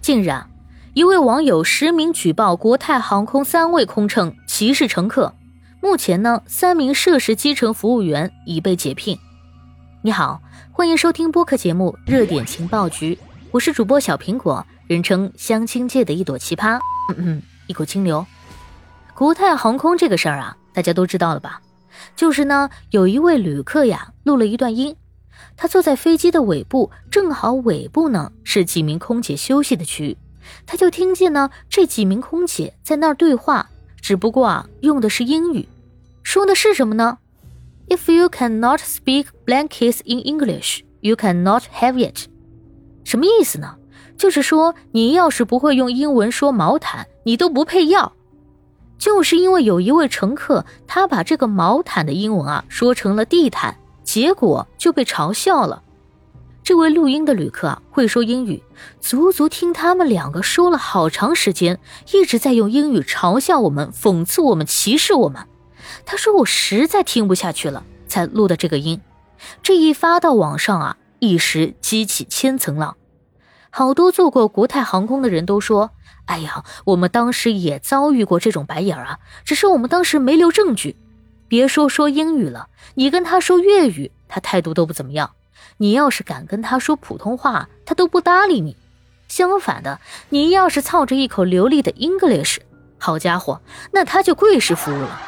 近日啊，一位网友实名举报国泰航空三位空乘歧视乘客。目前呢，三名涉事基层服务员已被解聘。你好，欢迎收听播客节目《热点情报局》，我是主播小苹果，人称相亲界的一朵奇葩，嗯嗯，一股清流。国泰航空这个事儿啊，大家都知道了吧？就是呢，有一位旅客呀，录了一段音。他坐在飞机的尾部，正好尾部呢是几名空姐休息的区域，他就听见呢这几名空姐在那儿对话，只不过啊用的是英语，说的是什么呢？If you cannot speak blankets in English, you cannot have it。什么意思呢？就是说你要是不会用英文说毛毯，你都不配要。就是因为有一位乘客，他把这个毛毯的英文啊说成了地毯。结果就被嘲笑了。这位录音的旅客啊，会说英语，足足听他们两个说了好长时间，一直在用英语嘲笑我们、讽刺我们、歧视我们。他说：“我实在听不下去了，才录的这个音。”这一发到网上啊，一时激起千层浪。好多坐过国泰航空的人都说：“哎呀，我们当时也遭遇过这种白眼啊，只是我们当时没留证据。”别说说英语了，你跟他说粤语，他态度都不怎么样。你要是敢跟他说普通话，他都不搭理你。相反的，你要是操着一口流利的 English，好家伙，那他就跪式服务了。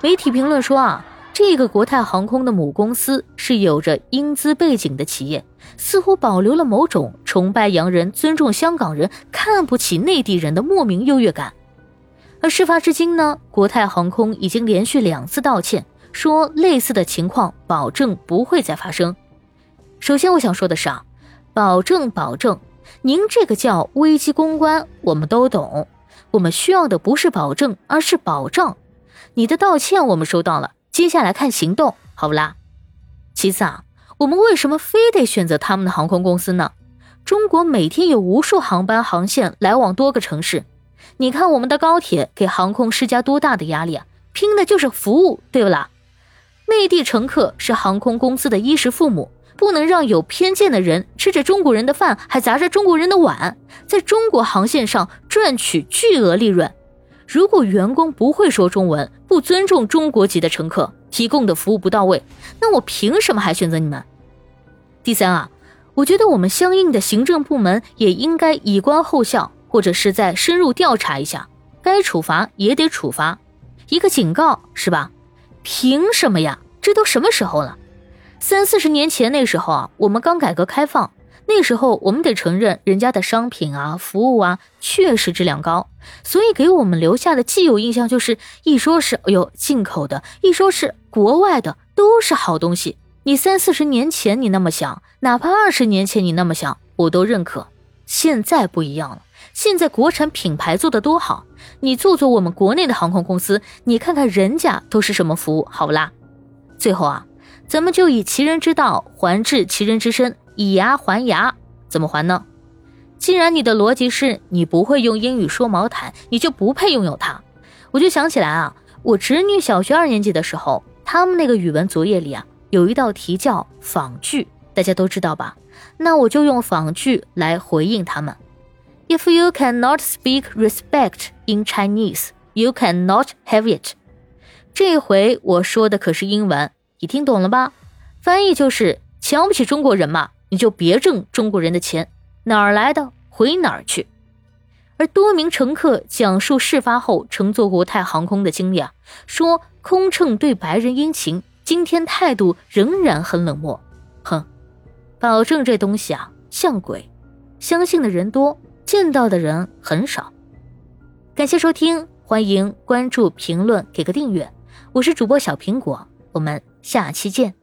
媒体评论说啊，这个国泰航空的母公司是有着英资背景的企业，似乎保留了某种崇拜洋人、尊重香港人、看不起内地人的莫名优越感。而事发至今呢，国泰航空已经连续两次道歉，说类似的情况保证不会再发生。首先，我想说的是啊，保证保证，您这个叫危机公关，我们都懂。我们需要的不是保证，而是保障。你的道歉我们收到了，接下来看行动，好不啦？其次啊，我们为什么非得选择他们的航空公司呢？中国每天有无数航班航线来往多个城市。你看我们的高铁给航空施加多大的压力啊！拼的就是服务，对不啦？内地乘客是航空公司的衣食父母，不能让有偏见的人吃着中国人的饭，还砸着中国人的碗，在中国航线上赚取巨额利润。如果员工不会说中文，不尊重中国籍的乘客，提供的服务不到位，那我凭什么还选择你们？第三啊，我觉得我们相应的行政部门也应该以观后效。或者是再深入调查一下，该处罚也得处罚，一个警告是吧？凭什么呀？这都什么时候了？三四十年前那时候啊，我们刚改革开放，那时候我们得承认人家的商品啊、服务啊确实质量高，所以给我们留下的既有印象就是，一说是哎呦进口的，一说是国外的，都是好东西。你三四十年前你那么想，哪怕二十年前你那么想，我都认可。现在不一样了。现在国产品牌做的多好，你做做我们国内的航空公司，你看看人家都是什么服务，好不啦？最后啊，咱们就以其人之道还治其人之身，以牙还牙，怎么还呢？既然你的逻辑是你不会用英语说毛毯，你就不配拥有它，我就想起来啊，我侄女小学二年级的时候，他们那个语文作业里啊，有一道题叫仿句，大家都知道吧？那我就用仿句来回应他们。If you cannot speak respect in Chinese, you cannot have it。这回我说的可是英文，你听懂了吧？翻译就是瞧不起中国人嘛，你就别挣中国人的钱，哪儿来的回哪儿去。而多名乘客讲述事发后乘坐国泰航空的经历啊，说空乘对白人殷勤，今天态度仍然很冷漠。保证这东西啊像鬼，相信的人多。见到的人很少。感谢收听，欢迎关注、评论、给个订阅。我是主播小苹果，我们下期见。